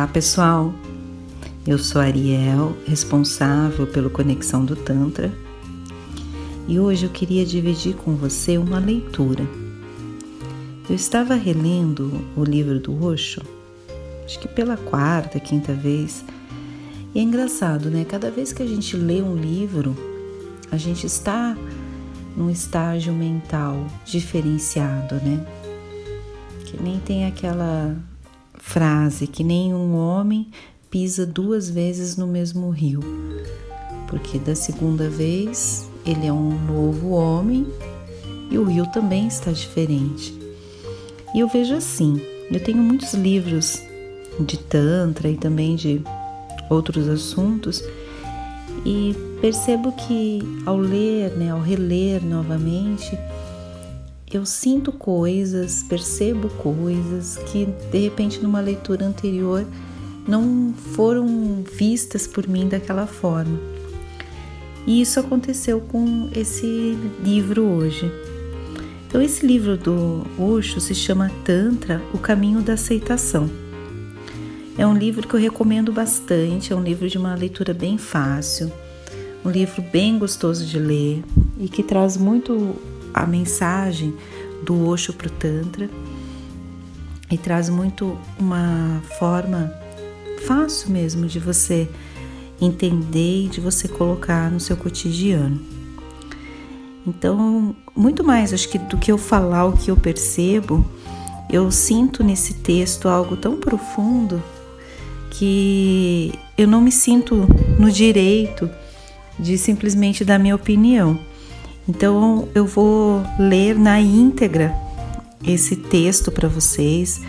Olá pessoal, eu sou Ariel, responsável pelo Conexão do Tantra, e hoje eu queria dividir com você uma leitura. Eu estava relendo o livro do Osho, acho que pela quarta, quinta vez, e é engraçado, né? Cada vez que a gente lê um livro, a gente está num estágio mental diferenciado, né? Que nem tem aquela frase que nenhum homem pisa duas vezes no mesmo rio, porque da segunda vez ele é um novo homem e o rio também está diferente. E eu vejo assim, eu tenho muitos livros de tantra e também de outros assuntos e percebo que ao ler, né, ao reler novamente, eu sinto coisas, percebo coisas que de repente numa leitura anterior não foram vistas por mim daquela forma. E isso aconteceu com esse livro hoje. Então, esse livro do Osho se chama Tantra, O Caminho da Aceitação. É um livro que eu recomendo bastante, é um livro de uma leitura bem fácil, um livro bem gostoso de ler e que traz muito a mensagem do Osho para o Tantra e traz muito uma forma fácil mesmo de você entender e de você colocar no seu cotidiano. Então, muito mais acho que do que eu falar o que eu percebo, eu sinto nesse texto algo tão profundo que eu não me sinto no direito de simplesmente dar minha opinião. Então eu vou ler na íntegra esse texto para vocês.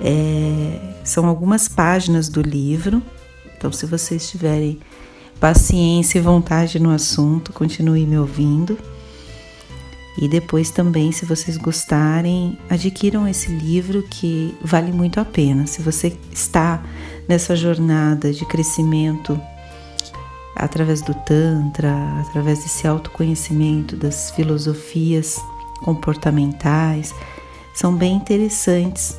É, são algumas páginas do livro. Então, se vocês tiverem paciência e vontade no assunto, continue me ouvindo. E depois também, se vocês gostarem, adquiram esse livro que vale muito a pena. Se você está nessa jornada de crescimento através do Tantra, através desse autoconhecimento das filosofias comportamentais. São bem interessantes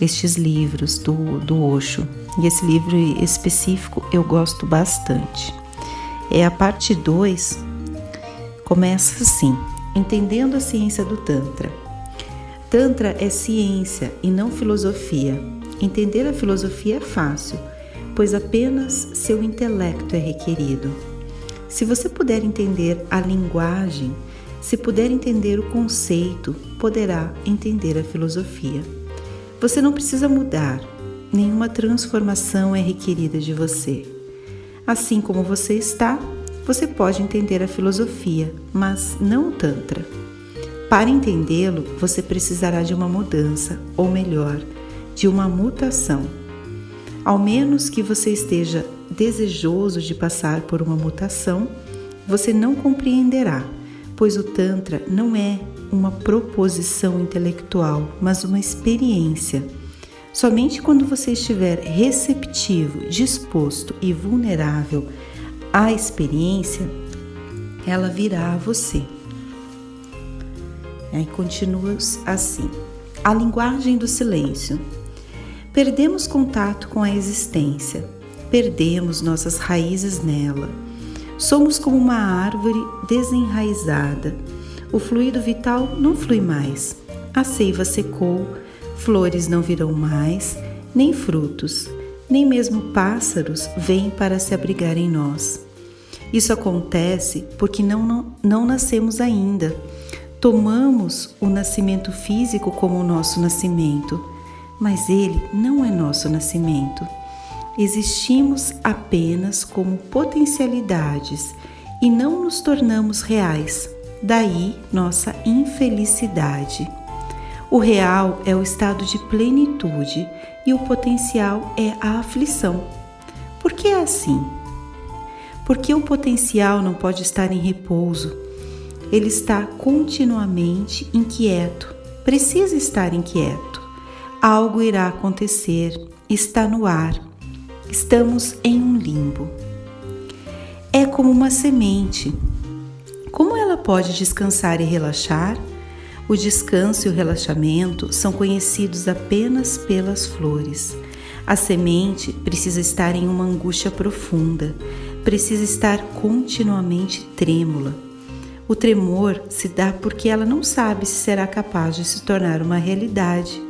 estes livros do, do Osho. E esse livro específico eu gosto bastante. É a parte 2, começa assim: Entendendo a ciência do Tantra. Tantra é ciência e não filosofia. Entender a filosofia é fácil pois apenas seu intelecto é requerido. Se você puder entender a linguagem, se puder entender o conceito, poderá entender a filosofia. Você não precisa mudar, nenhuma transformação é requerida de você. Assim como você está, você pode entender a filosofia, mas não o Tantra. Para entendê-lo, você precisará de uma mudança, ou melhor, de uma mutação. Ao menos que você esteja desejoso de passar por uma mutação, você não compreenderá, pois o Tantra não é uma proposição intelectual, mas uma experiência. Somente quando você estiver receptivo, disposto e vulnerável à experiência, ela virá a você. Aí continua assim: a linguagem do silêncio. Perdemos contato com a existência, perdemos nossas raízes nela. Somos como uma árvore desenraizada. O fluido vital não flui mais. A seiva secou, flores não virão mais, nem frutos, nem mesmo pássaros vêm para se abrigar em nós. Isso acontece porque não, não, não nascemos ainda. Tomamos o nascimento físico como o nosso nascimento mas ele não é nosso nascimento. Existimos apenas como potencialidades e não nos tornamos reais, daí nossa infelicidade. O real é o estado de plenitude e o potencial é a aflição. Por que é assim? Porque o potencial não pode estar em repouso. Ele está continuamente inquieto, precisa estar inquieto algo irá acontecer, está no ar, estamos em um limbo. É como uma semente. Como ela pode descansar e relaxar? O descanso e o relaxamento são conhecidos apenas pelas flores. A semente precisa estar em uma angústia profunda, precisa estar continuamente trêmula. O tremor se dá porque ela não sabe se será capaz de se tornar uma realidade,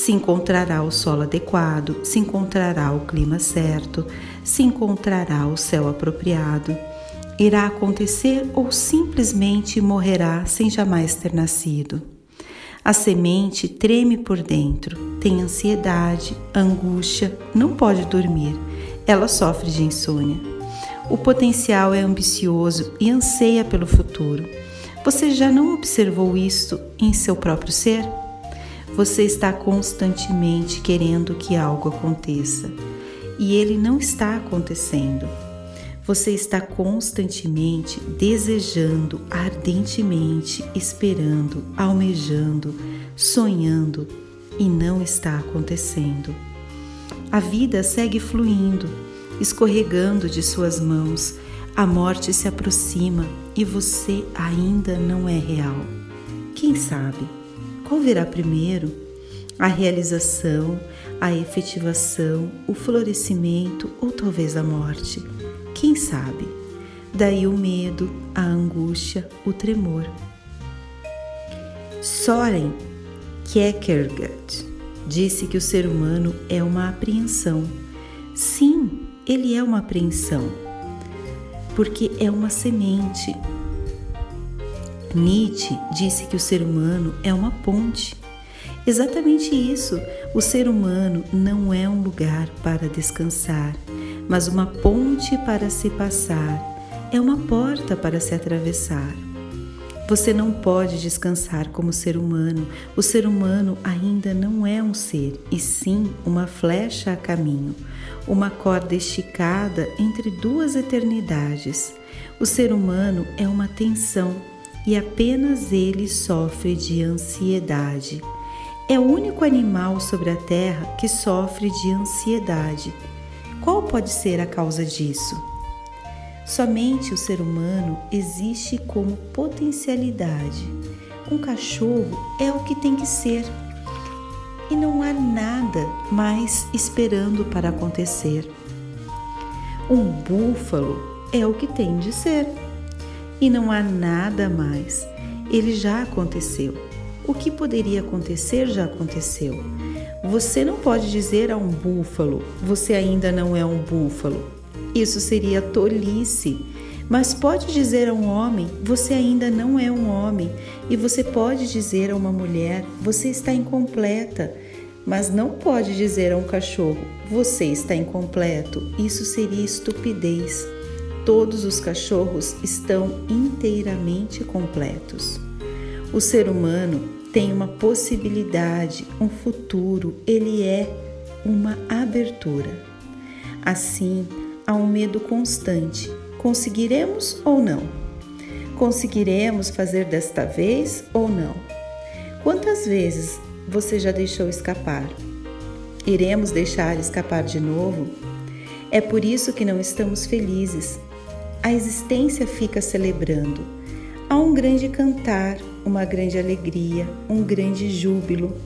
se encontrará o solo adequado, se encontrará o clima certo, se encontrará o céu apropriado. Irá acontecer ou simplesmente morrerá sem jamais ter nascido. A semente treme por dentro, tem ansiedade, angústia, não pode dormir. Ela sofre de insônia. O potencial é ambicioso e anseia pelo futuro. Você já não observou isso em seu próprio ser? Você está constantemente querendo que algo aconteça e ele não está acontecendo. Você está constantemente desejando, ardentemente, esperando, almejando, sonhando e não está acontecendo. A vida segue fluindo, escorregando de suas mãos. A morte se aproxima e você ainda não é real. Quem sabe? Qual virá primeiro? A realização, a efetivação, o florescimento ou talvez a morte? Quem sabe? Daí o medo, a angústia, o tremor. Soren Kierkegaard disse que o ser humano é uma apreensão. Sim, ele é uma apreensão, porque é uma semente. Nietzsche disse que o ser humano é uma ponte. Exatamente isso. O ser humano não é um lugar para descansar, mas uma ponte para se passar, é uma porta para se atravessar. Você não pode descansar como ser humano. O ser humano ainda não é um ser, e sim uma flecha a caminho, uma corda esticada entre duas eternidades. O ser humano é uma tensão e apenas ele sofre de ansiedade. É o único animal sobre a terra que sofre de ansiedade qual pode ser a causa disso? Somente o ser humano existe como potencialidade. Um cachorro é o que tem que ser e não há nada mais esperando para acontecer. Um búfalo é o que tem de ser e não há nada mais. Ele já aconteceu. O que poderia acontecer já aconteceu. Você não pode dizer a um búfalo: você ainda não é um búfalo. Isso seria tolice. Mas pode dizer a um homem: você ainda não é um homem. E você pode dizer a uma mulher: você está incompleta. Mas não pode dizer a um cachorro: você está incompleto. Isso seria estupidez. Todos os cachorros estão inteiramente completos. O ser humano tem uma possibilidade, um futuro, ele é uma abertura. Assim, há um medo constante: conseguiremos ou não? Conseguiremos fazer desta vez ou não? Quantas vezes você já deixou escapar? Iremos deixar escapar de novo? É por isso que não estamos felizes. A existência fica celebrando. Há um grande cantar, uma grande alegria, um grande júbilo.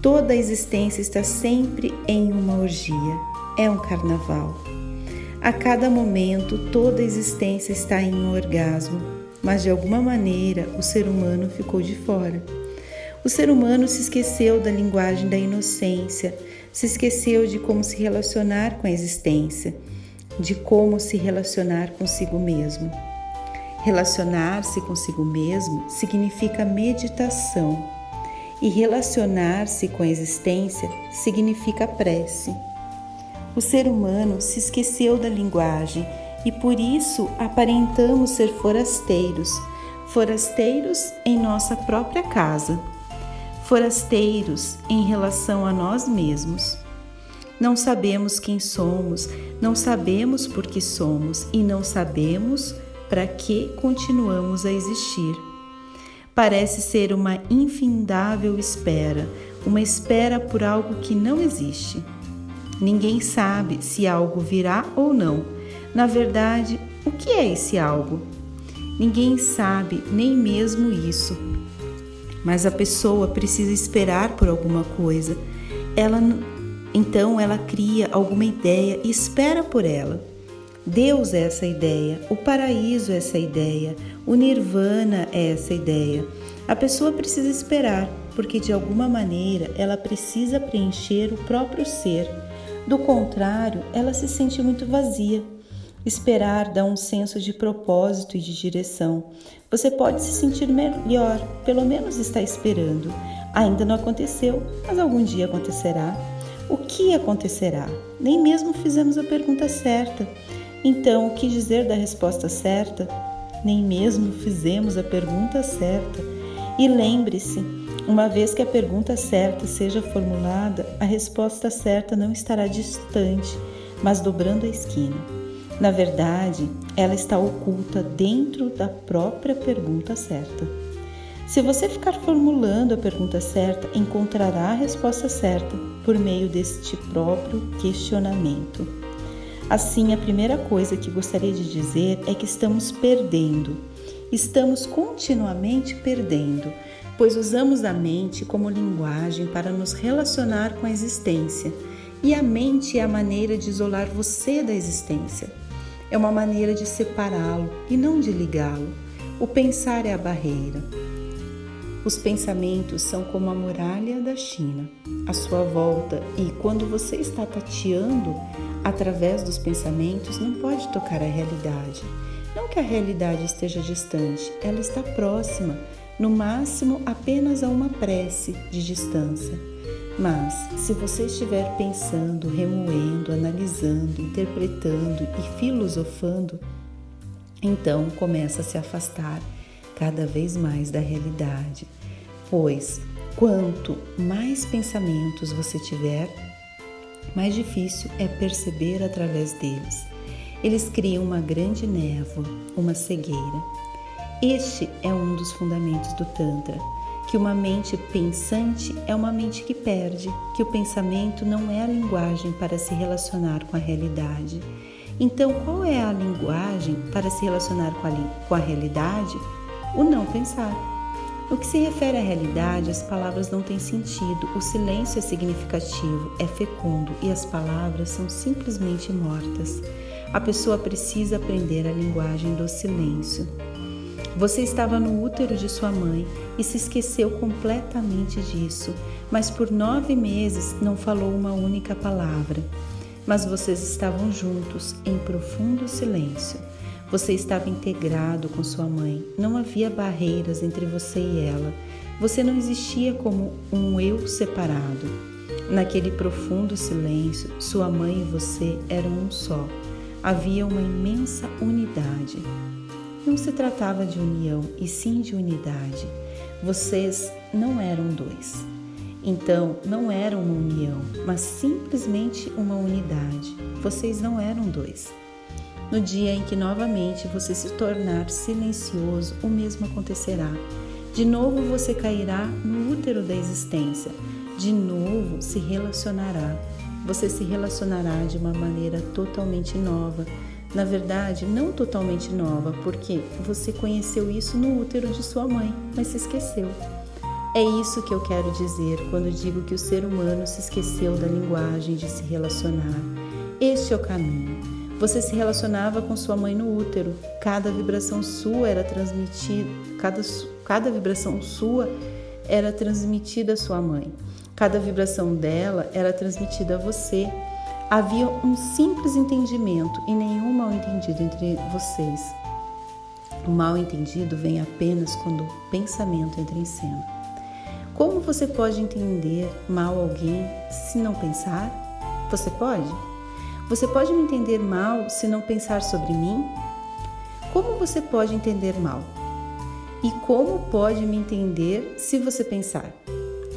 Toda a existência está sempre em uma orgia, é um carnaval. A cada momento, toda a existência está em um orgasmo, mas de alguma maneira o ser humano ficou de fora. O ser humano se esqueceu da linguagem da inocência, se esqueceu de como se relacionar com a existência, de como se relacionar consigo mesmo. Relacionar-se consigo mesmo significa meditação, e relacionar-se com a existência significa prece. O ser humano se esqueceu da linguagem e por isso aparentamos ser forasteiros, forasteiros em nossa própria casa, forasteiros em relação a nós mesmos. Não sabemos quem somos, não sabemos por que somos e não sabemos para que continuamos a existir. Parece ser uma infindável espera, uma espera por algo que não existe. Ninguém sabe se algo virá ou não. Na verdade, o que é esse algo? Ninguém sabe nem mesmo isso. Mas a pessoa precisa esperar por alguma coisa. Ela Então ela cria alguma ideia e espera por ela. Deus é essa ideia, o paraíso é essa ideia, o nirvana é essa ideia. A pessoa precisa esperar, porque de alguma maneira ela precisa preencher o próprio ser. Do contrário, ela se sente muito vazia. Esperar dá um senso de propósito e de direção. Você pode se sentir melhor, pelo menos está esperando. Ainda não aconteceu, mas algum dia acontecerá. O que acontecerá? Nem mesmo fizemos a pergunta certa. Então, o que dizer da resposta certa? Nem mesmo fizemos a pergunta certa. E lembre-se, uma vez que a pergunta certa seja formulada, a resposta certa não estará distante, mas dobrando a esquina. Na verdade, ela está oculta dentro da própria pergunta certa. Se você ficar formulando a pergunta certa, encontrará a resposta certa por meio deste próprio questionamento. Assim, a primeira coisa que gostaria de dizer é que estamos perdendo. Estamos continuamente perdendo, pois usamos a mente como linguagem para nos relacionar com a existência, e a mente é a maneira de isolar você da existência. É uma maneira de separá-lo e não de ligá-lo. O pensar é a barreira. Os pensamentos são como a muralha da China, à sua volta, e quando você está tateando, através dos pensamentos, não pode tocar a realidade. Não que a realidade esteja distante, ela está próxima, no máximo apenas a uma prece de distância. Mas, se você estiver pensando, remoendo, analisando, interpretando e filosofando, então começa a se afastar cada vez mais da realidade, pois quanto mais pensamentos você tiver, mais difícil é perceber através deles. Eles criam uma grande névoa, uma cegueira. Este é um dos fundamentos do Tantra, que uma mente pensante é uma mente que perde, que o pensamento não é a linguagem para se relacionar com a realidade. Então, qual é a linguagem para se relacionar com a, com a realidade? O não pensar. No que se refere à realidade, as palavras não têm sentido, o silêncio é significativo, é fecundo e as palavras são simplesmente mortas. A pessoa precisa aprender a linguagem do silêncio. Você estava no útero de sua mãe e se esqueceu completamente disso, mas por nove meses não falou uma única palavra. Mas vocês estavam juntos em profundo silêncio. Você estava integrado com sua mãe, não havia barreiras entre você e ela. Você não existia como um eu separado. Naquele profundo silêncio, sua mãe e você eram um só. Havia uma imensa unidade. Não se tratava de união, e sim de unidade. Vocês não eram dois. Então, não era uma união, mas simplesmente uma unidade. Vocês não eram dois. No dia em que novamente você se tornar silencioso, o mesmo acontecerá. De novo você cairá no útero da existência. De novo se relacionará. Você se relacionará de uma maneira totalmente nova. Na verdade, não totalmente nova, porque você conheceu isso no útero de sua mãe, mas se esqueceu. É isso que eu quero dizer quando digo que o ser humano se esqueceu da linguagem de se relacionar. Este é o caminho. Você se relacionava com sua mãe no útero. Cada vibração sua era transmitida, cada, cada vibração sua era transmitida à sua mãe. Cada vibração dela era transmitida a você. Havia um simples entendimento e nenhum mal entendido entre vocês. O mal entendido vem apenas quando o pensamento entra em cena. Como você pode entender mal alguém se não pensar? Você pode? Você pode me entender mal se não pensar sobre mim? Como você pode entender mal? E como pode me entender se você pensar?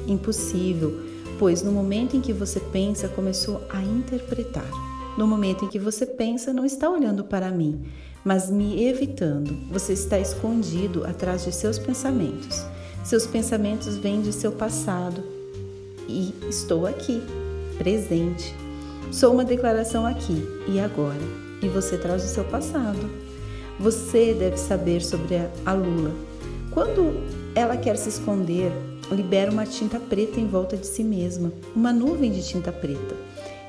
Impossível, pois no momento em que você pensa, começou a interpretar. No momento em que você pensa, não está olhando para mim, mas me evitando. Você está escondido atrás de seus pensamentos. Seus pensamentos vêm de seu passado e estou aqui, presente, Sou uma declaração aqui e agora, e você traz o seu passado. Você deve saber sobre a Lula. Quando ela quer se esconder, libera uma tinta preta em volta de si mesma, uma nuvem de tinta preta.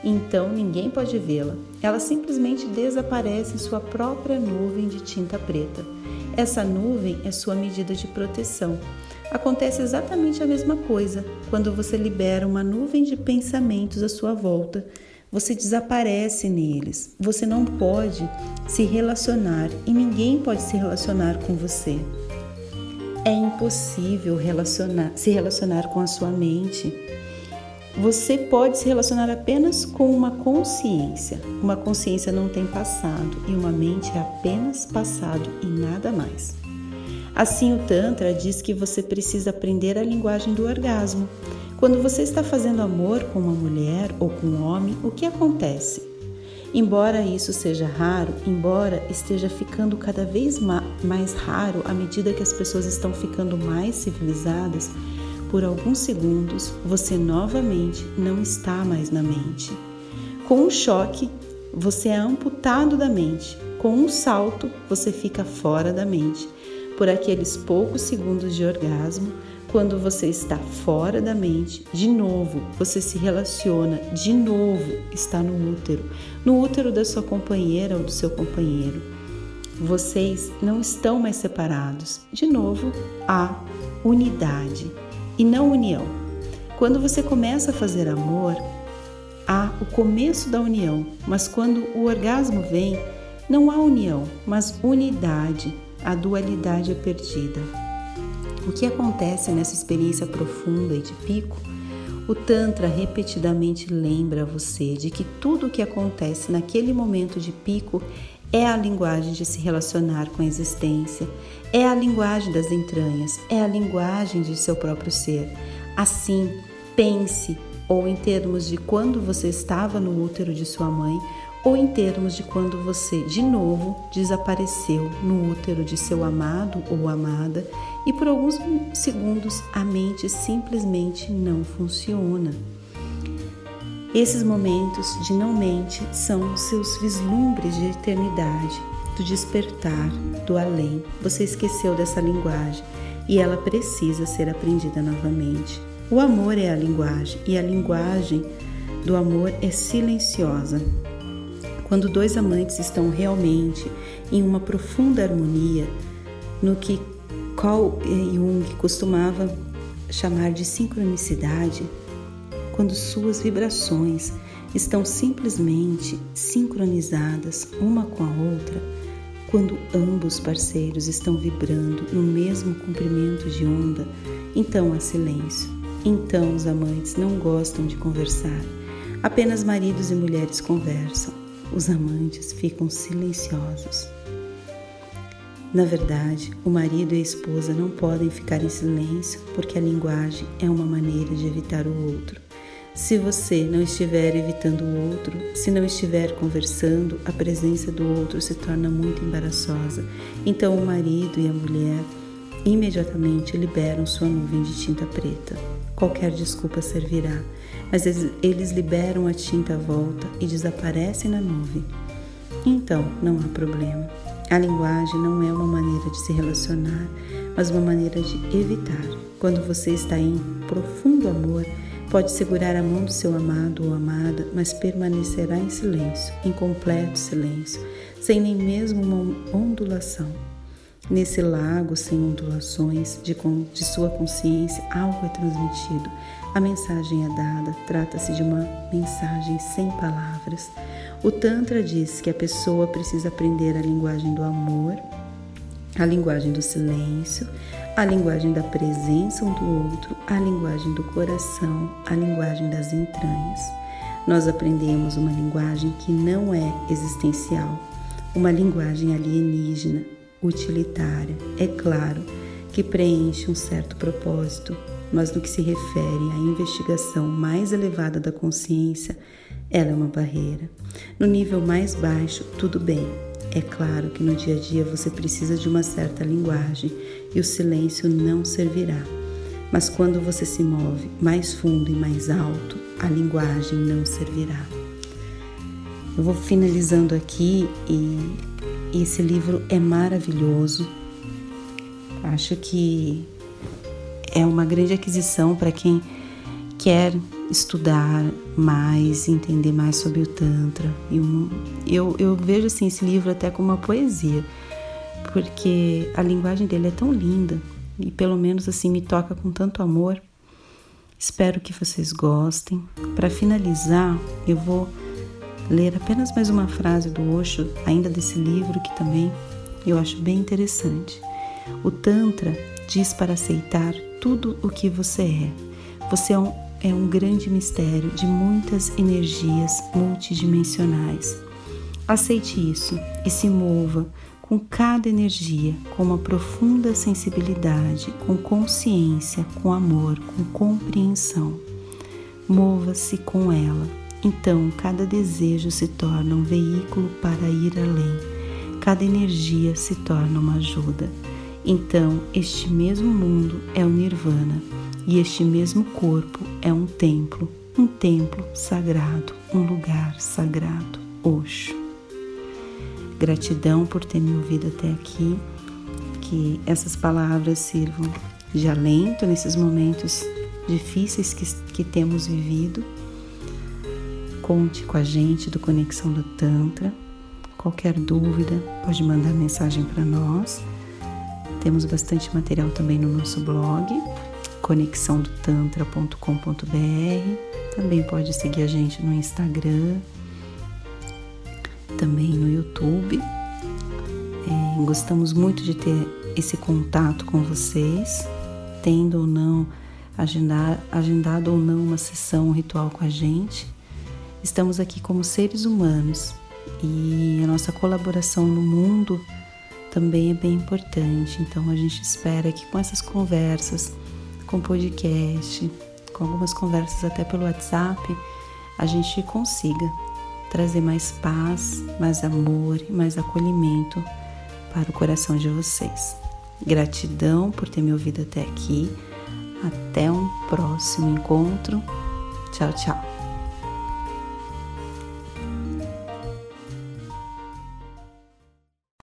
Então ninguém pode vê-la. Ela simplesmente desaparece em sua própria nuvem de tinta preta. Essa nuvem é sua medida de proteção. Acontece exatamente a mesma coisa quando você libera uma nuvem de pensamentos à sua volta. Você desaparece neles. Você não pode se relacionar e ninguém pode se relacionar com você. É impossível relacionar, se relacionar com a sua mente. Você pode se relacionar apenas com uma consciência. Uma consciência não tem passado e uma mente é apenas passado e nada mais. Assim, o Tantra diz que você precisa aprender a linguagem do orgasmo. Quando você está fazendo amor com uma mulher ou com um homem, o que acontece? Embora isso seja raro, embora esteja ficando cada vez mais raro à medida que as pessoas estão ficando mais civilizadas, por alguns segundos você novamente não está mais na mente. Com um choque, você é amputado da mente. Com um salto, você fica fora da mente por aqueles poucos segundos de orgasmo, quando você está fora da mente, de novo você se relaciona, de novo está no útero, no útero da sua companheira ou do seu companheiro. Vocês não estão mais separados. De novo, há unidade e não união. Quando você começa a fazer amor, há o começo da união, mas quando o orgasmo vem, não há união, mas unidade a dualidade é perdida. O que acontece nessa experiência profunda e de pico? O Tantra repetidamente lembra você de que tudo o que acontece naquele momento de pico é a linguagem de se relacionar com a existência, é a linguagem das entranhas, é a linguagem de seu próprio ser. Assim, pense, ou em termos de quando você estava no útero de sua mãe, ou em termos de quando você de novo desapareceu no útero de seu amado ou amada e por alguns segundos a mente simplesmente não funciona. Esses momentos de não mente são seus vislumbres de eternidade, do despertar, do além. Você esqueceu dessa linguagem e ela precisa ser aprendida novamente. O amor é a linguagem e a linguagem do amor é silenciosa. Quando dois amantes estão realmente em uma profunda harmonia, no que Carl Jung costumava chamar de sincronicidade, quando suas vibrações estão simplesmente sincronizadas uma com a outra, quando ambos parceiros estão vibrando no mesmo comprimento de onda, então há silêncio. Então os amantes não gostam de conversar. Apenas maridos e mulheres conversam os amantes ficam silenciosos. Na verdade, o marido e a esposa não podem ficar em silêncio porque a linguagem é uma maneira de evitar o outro. Se você não estiver evitando o outro, se não estiver conversando, a presença do outro se torna muito embaraçosa. Então, o marido e a mulher imediatamente liberam sua nuvem de tinta preta. Qualquer desculpa servirá mas eles liberam a tinta à volta e desaparecem na nuvem. Então, não há problema. A linguagem não é uma maneira de se relacionar, mas uma maneira de evitar. Quando você está em profundo amor, pode segurar a mão do seu amado ou amada, mas permanecerá em silêncio, em completo silêncio, sem nem mesmo uma ondulação. Nesse lago sem ondulações de, de sua consciência, algo é transmitido, a mensagem é dada, trata-se de uma mensagem sem palavras. O Tantra diz que a pessoa precisa aprender a linguagem do amor, a linguagem do silêncio, a linguagem da presença um do outro, a linguagem do coração, a linguagem das entranhas. Nós aprendemos uma linguagem que não é existencial, uma linguagem alienígena, utilitária, é claro, que preenche um certo propósito, mas no que se refere à investigação mais elevada da consciência, ela é uma barreira. No nível mais baixo, tudo bem. É claro que no dia a dia você precisa de uma certa linguagem e o silêncio não servirá. Mas quando você se move mais fundo e mais alto, a linguagem não servirá. Eu vou finalizando aqui e esse livro é maravilhoso. Acho que é uma grande aquisição para quem quer estudar mais, entender mais sobre o Tantra. Eu, eu vejo assim, esse livro até como uma poesia, porque a linguagem dele é tão linda e pelo menos assim me toca com tanto amor. Espero que vocês gostem. Para finalizar, eu vou ler apenas mais uma frase do Osho, ainda desse livro que também eu acho bem interessante. O Tantra diz para aceitar tudo o que você é. Você é um, é um grande mistério de muitas energias multidimensionais. Aceite isso e se mova com cada energia com uma profunda sensibilidade, com consciência, com amor, com compreensão. Mova-se com ela. Então, cada desejo se torna um veículo para ir além. Cada energia se torna uma ajuda. Então, este mesmo mundo é o Nirvana e este mesmo corpo é um templo, um templo sagrado, um lugar sagrado, Oxo. Gratidão por ter me ouvido até aqui, que essas palavras sirvam de alento nesses momentos difíceis que, que temos vivido. Conte com a gente do Conexão do Tantra. Qualquer dúvida, pode mandar mensagem para nós. Temos bastante material também no nosso blog, conexãodotantra.com.br. Também pode seguir a gente no Instagram, também no YouTube. É, gostamos muito de ter esse contato com vocês, tendo ou não agendar, agendado ou não uma sessão um ritual com a gente. Estamos aqui como seres humanos e a nossa colaboração no mundo também é bem importante. Então a gente espera que com essas conversas, com podcast, com algumas conversas até pelo WhatsApp, a gente consiga trazer mais paz, mais amor e mais acolhimento para o coração de vocês. Gratidão por ter me ouvido até aqui. Até um próximo encontro. Tchau, tchau.